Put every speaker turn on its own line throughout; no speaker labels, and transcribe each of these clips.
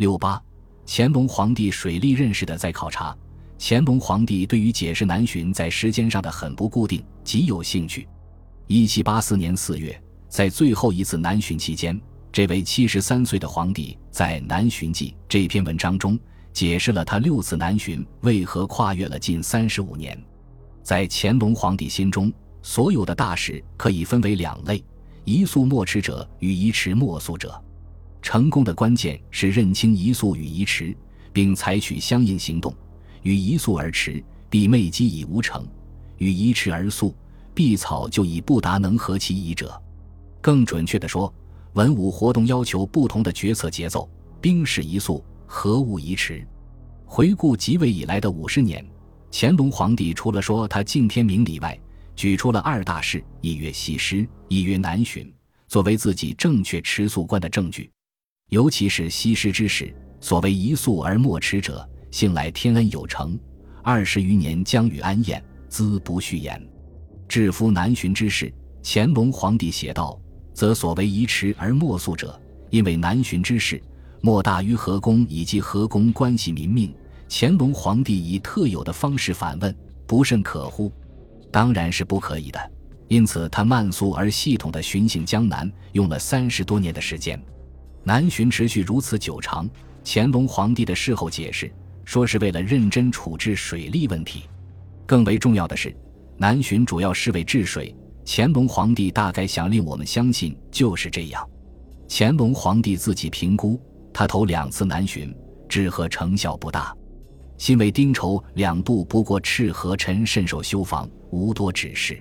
六八，乾隆皇帝水利认识的在考察。乾隆皇帝对于解释南巡在时间上的很不固定极有兴趣。一七八四年四月，在最后一次南巡期间，这位七十三岁的皇帝在《南巡记》这篇文章中解释了他六次南巡为何跨越了近三十五年。在乾隆皇帝心中，所有的大事可以分为两类：一速莫迟者与一迟莫速者。成功的关键是认清一速与一迟，并采取相应行动。与一速而驰，必昧机以无成；与一驰而速，必草就以不达能合其宜者。更准确地说，文武活动要求不同的决策节奏。兵事一速，何物宜迟？回顾即位以来的五十年，乾隆皇帝除了说他敬天明理外，举出了二大事：一曰西施，一曰南巡，作为自己正确持速观的证据。尤其是西施之事，所谓一速而莫迟者。幸来天恩有成，二十余年将与安宴，兹不续言。至夫南巡之事，乾隆皇帝写道：“则所谓宜迟而莫速者，因为南巡之事，莫大于河宫以及河宫关系民命。乾隆皇帝以特有的方式反问，不甚可乎？当然是不可以的。因此，他慢速而系统的巡行江南，用了三十多年的时间。南巡持续如此久长，乾隆皇帝的事后解释。”说是为了认真处置水利问题，更为重要的是，南巡主要是为治水。乾隆皇帝大概想令我们相信就是这样。乾隆皇帝自己评估，他头两次南巡，治河成效不大。新为丁丑两度不过赤河臣甚受修防，无多指示。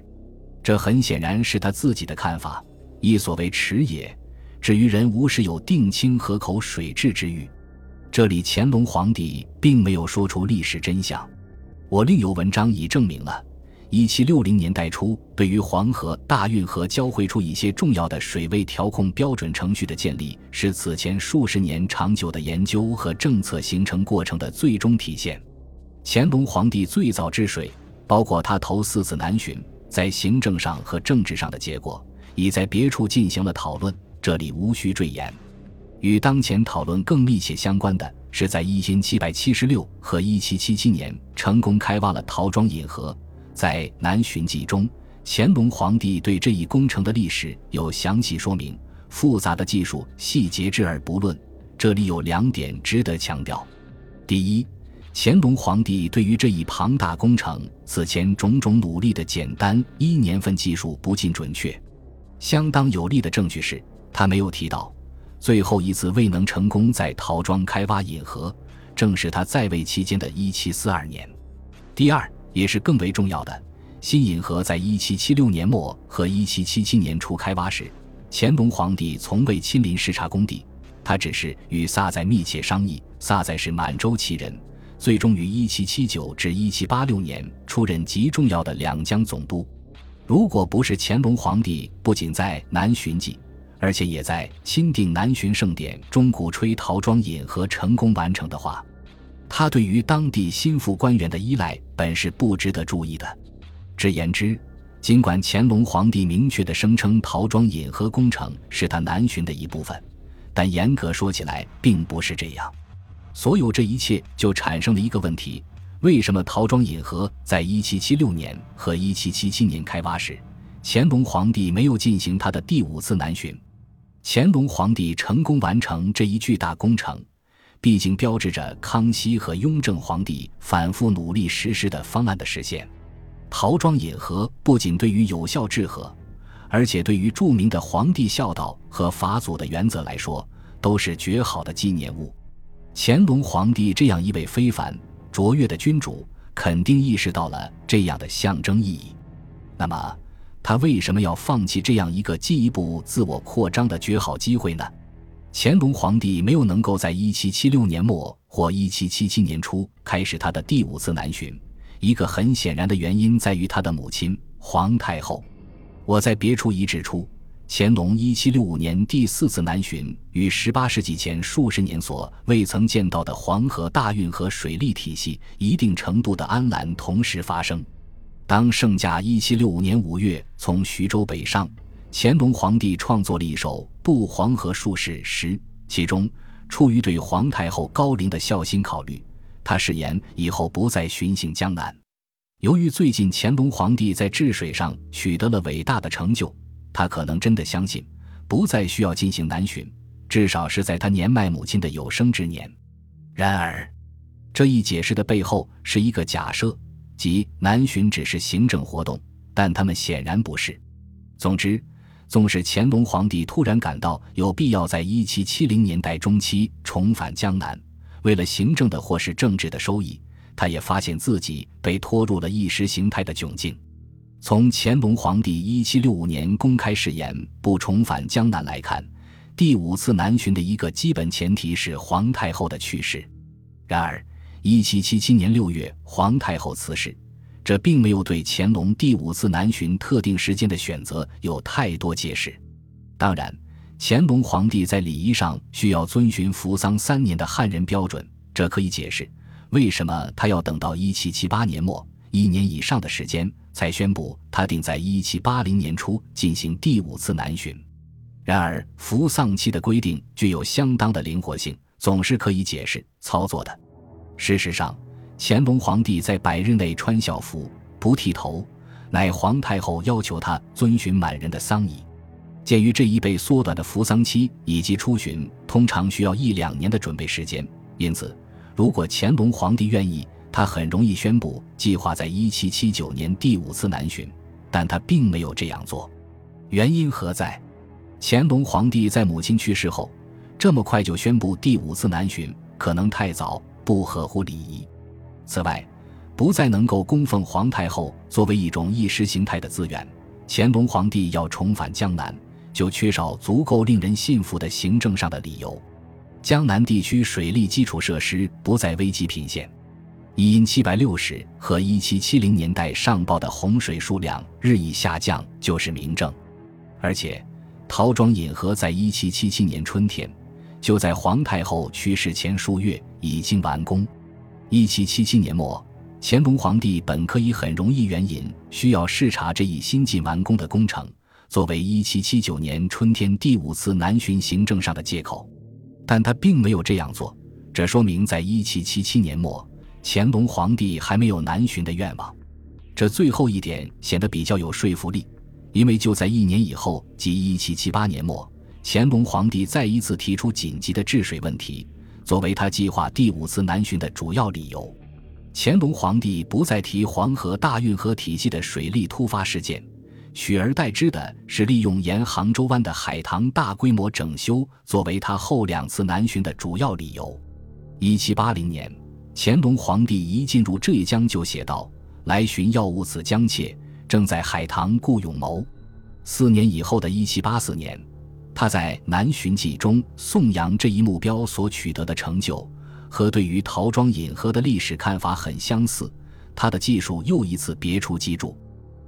这很显然是他自己的看法，亦所谓迟也。至于人无时有定清河口水质之欲。这里乾隆皇帝并没有说出历史真相，我另有文章已证明了。一七六零年代初，对于黄河大运河交汇处一些重要的水位调控标准程序的建立，是此前数十年长久的研究和政策形成过程的最终体现。乾隆皇帝最早治水，包括他头四次南巡，在行政上和政治上的结果，已在别处进行了讨论，这里无需赘言。与当前讨论更密切相关的是，在一千七百七六和一七七七年成功开挖了陶庄引河。在《南巡记》中，乾隆皇帝对这一工程的历史有详细说明，复杂的技术细节置而不论。这里有两点值得强调：第一，乾隆皇帝对于这一庞大工程此前种种努力的简单一年份技术不尽准确。相当有力的证据是他没有提到。最后一次未能成功在陶庄开挖引河，正是他在位期间的一七四二年。第二，也是更为重要的，新引河在一七七六年末和一七七七年初开挖时，乾隆皇帝从未亲临视察工地，他只是与萨载密切商议。萨载是满洲旗人，最终于一七七九至一七八六年出任极重要的两江总督。如果不是乾隆皇帝不仅在南巡记。而且也在钦定南巡盛典中鼓吹陶庄引河成功完成的话，他对于当地心腹官员的依赖本是不值得注意的。直言之，尽管乾隆皇帝明确的声称陶庄引河工程是他南巡的一部分，但严格说起来并不是这样。所有这一切就产生了一个问题：为什么陶庄引河在1776年和1777年开挖时，乾隆皇帝没有进行他的第五次南巡？乾隆皇帝成功完成这一巨大工程，毕竟标志着康熙和雍正皇帝反复努力实施的方案的实现。陶庄引河不仅对于有效治河，而且对于著名的皇帝孝道和法祖的原则来说，都是绝好的纪念物。乾隆皇帝这样一位非凡卓越的君主，肯定意识到了这样的象征意义。那么。他为什么要放弃这样一个进一步自我扩张的绝好机会呢？乾隆皇帝没有能够在1776年末或1777年初开始他的第五次南巡，一个很显然的原因在于他的母亲皇太后。我在别处已指出，乾隆1765年第四次南巡与18世纪前数十年所未曾见到的黄河大运河水利体系一定程度的安澜同时发生。当圣驾一七六五年五月从徐州北上，乾隆皇帝创作了一首渡黄河术士诗，其中出于对皇太后高龄的孝心考虑，他誓言以后不再巡行江南。由于最近乾隆皇帝在治水上取得了伟大的成就，他可能真的相信不再需要进行南巡，至少是在他年迈母亲的有生之年。然而，这一解释的背后是一个假设，即南巡只是行政活动，但他们显然不是。总之，纵使乾隆皇帝突然感到有必要在一七七零年代中期重返江南，为了行政的或是政治的收益。他也发现自己被拖入了意识形态的窘境。从乾隆皇帝一七六五年公开誓言不重返江南来看，第五次南巡的一个基本前提是皇太后的去世。然而，一七七七年六月皇太后辞世，这并没有对乾隆第五次南巡特定时间的选择有太多解释。当然，乾隆皇帝在礼仪上需要遵循服丧三年的汉人标准，这可以解释。为什么他要等到一七七八年末一年以上的时间才宣布他定在一七八零年初进行第五次南巡？然而，服丧期的规定具有相当的灵活性，总是可以解释操作的。事实上，乾隆皇帝在百日内穿孝服不剃头，乃皇太后要求他遵循满人的丧仪。鉴于这一被缩短的服丧期以及出巡通常需要一两年的准备时间，因此。如果乾隆皇帝愿意，他很容易宣布计划在一七七九年第五次南巡，但他并没有这样做。原因何在？乾隆皇帝在母亲去世后，这么快就宣布第五次南巡，可能太早，不合乎礼仪。此外，不再能够供奉皇太后作为一种意识形态的资源，乾隆皇帝要重返江南，就缺少足够令人信服的行政上的理由。江南地区水利基础设施不再危机品线，一因七百六十和一七七零年代上报的洪水数量日益下降就是明证。而且，陶庄引河在一七七七年春天，就在皇太后去世前数月已经完工。一七七七年末，乾隆皇帝本可以很容易援引需要视察这一新近完工的工程，作为一七七九年春天第五次南巡行政上的借口。但他并没有这样做，这说明在一七七七年末，乾隆皇帝还没有南巡的愿望。这最后一点显得比较有说服力，因为就在一年以后，即一七七八年末，乾隆皇帝再一次提出紧急的治水问题，作为他计划第五次南巡的主要理由。乾隆皇帝不再提黄河大运河体系的水利突发事件。取而代之的是利用沿杭州湾的海塘大规模整修作为他后两次南巡的主要理由。一七八零年，乾隆皇帝一进入浙江就写道：“来寻要物此江切，正在海棠顾永谋。”四年以后的一七八四年，他在《南巡记》中颂扬这一目标所取得的成就，和对于陶庄引河的历史看法很相似。他的技术又一次别出机杼。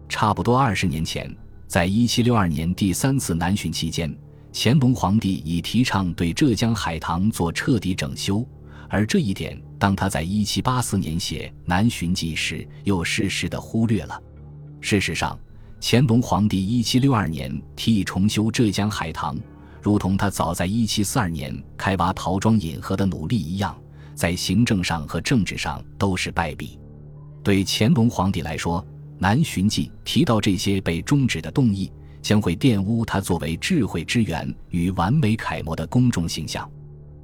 差不多二十年前，在一七六二年第三次南巡期间，乾隆皇帝已提倡对浙江海棠做彻底整修，而这一点，当他在一七八四年写《南巡记》时，又适时的忽略了。事实上，乾隆皇帝一七六二年提议重修浙江海棠，如同他早在一七四二年开挖陶庄引河的努力一样，在行政上和政治上都是败笔。对乾隆皇帝来说，南巡记提到这些被终止的动议，将会玷污他作为智慧之源与完美楷模的公众形象。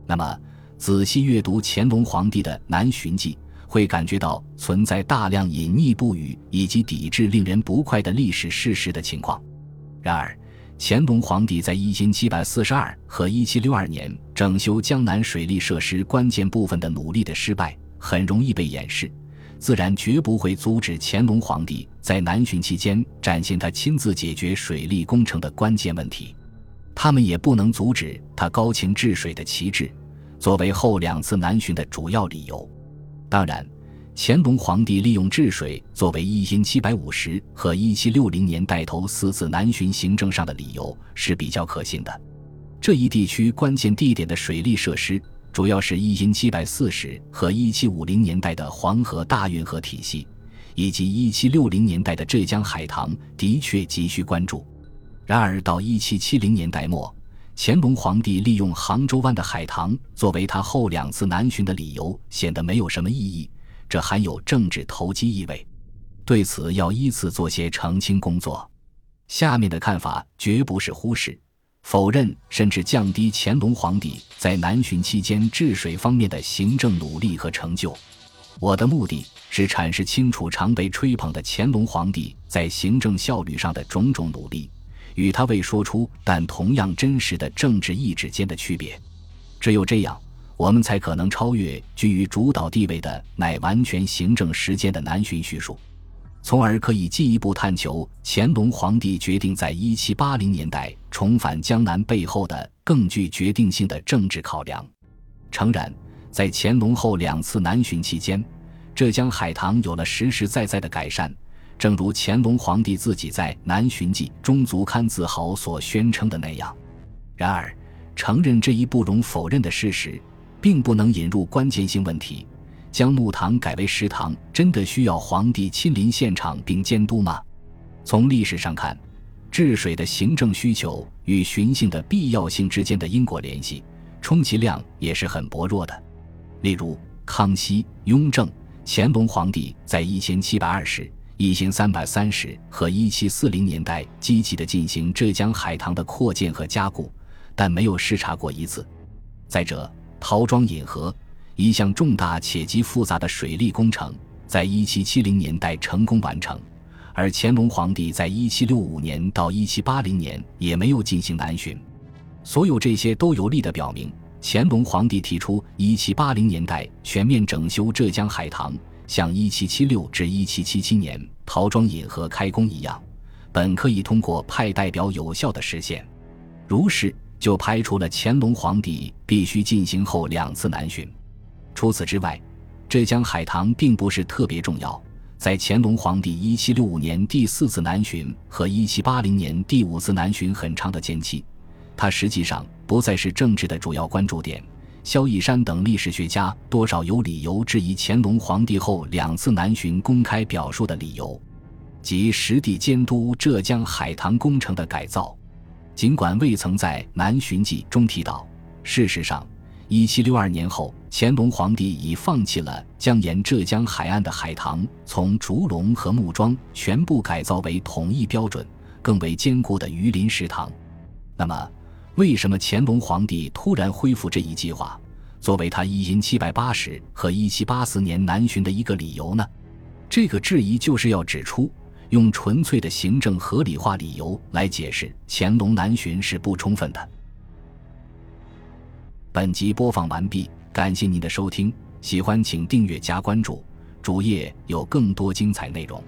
那么，仔细阅读乾隆皇帝的南巡记，会感觉到存在大量隐匿不语以及抵制令人不快的历史事实的情况。然而，乾隆皇帝在一千七百四十二和一七六二年整修江南水利设施关键部分的努力的失败，很容易被掩饰。自然绝不会阻止乾隆皇帝在南巡期间展现他亲自解决水利工程的关键问题，他们也不能阻止他高擎治水的旗帜，作为后两次南巡的主要理由。当然，乾隆皇帝利用治水作为一千七百五十和一七六零年带头四次南巡行政上的理由是比较可信的。这一地区关键地点的水利设施。主要是一因七百四十和一七五零年代的黄河大运河体系，以及一七六零年代的浙江海棠，的确急需关注。然而到一七七零年代末，乾隆皇帝利用杭州湾的海棠作为他后两次南巡的理由，显得没有什么意义，这含有政治投机意味。对此要依次做些澄清工作。下面的看法绝不是忽视、否认，甚至降低乾隆皇帝在南巡期间治水方面的行政努力和成就。我的目的是阐释清楚常被吹捧的乾隆皇帝在行政效率上的种种努力。与他未说出但同样真实的政治意志间的区别，只有这样，我们才可能超越居于主导地位的乃完全行政时间的南巡叙述，从而可以进一步探求乾隆皇帝决定在一七八零年代重返江南背后的更具决定性的政治考量。诚然，在乾隆后两次南巡期间，浙江海棠有了实实在在的改善。正如乾隆皇帝自己在《南巡记》中足堪自豪所宣称的那样，然而，承认这一不容否认的事实，并不能引入关键性问题：将木堂改为食堂，真的需要皇帝亲临现场并监督吗？从历史上看，治水的行政需求与巡幸的必要性之间的因果联系，充其量也是很薄弱的。例如，康熙、雍正、乾隆皇帝在一千七百二十。一千三百三十和一七四零年代积极的进行浙江海棠的扩建和加固，但没有视察过一次。再者，陶庄引河一项重大且极复杂的水利工程，在一七七零年代成功完成，而乾隆皇帝在一七六五年到一七八零年也没有进行南巡。所有这些都有力的表明，乾隆皇帝提出一七八零年代全面整修浙江海棠。像1776至1777年陶庄引河开工一样，本可以通过派代表有效的实现。如是，就排除了乾隆皇帝必须进行后两次南巡。除此之外，浙江海棠并不是特别重要。在乾隆皇帝1765年第四次南巡和1780年第五次南巡很长的间期，它实际上不再是政治的主要关注点。萧逸山等历史学家多少有理由质疑乾隆皇帝后两次南巡公开表述的理由，即实地监督浙江海棠工程的改造。尽管未曾在《南巡记》中提到，事实上，1762年后，乾隆皇帝已放弃了将沿浙江海岸的海棠从竹笼和木桩全部改造为统一标准、更为坚固的鱼鳞石塘。那么？为什么乾隆皇帝突然恢复这一计划，作为他一七七百八十和一七八四年南巡的一个理由呢？这个质疑就是要指出，用纯粹的行政合理化理由来解释乾隆南巡是不充分的。本集播放完毕，感谢您的收听，喜欢请订阅加关注，主页有更多精彩内容。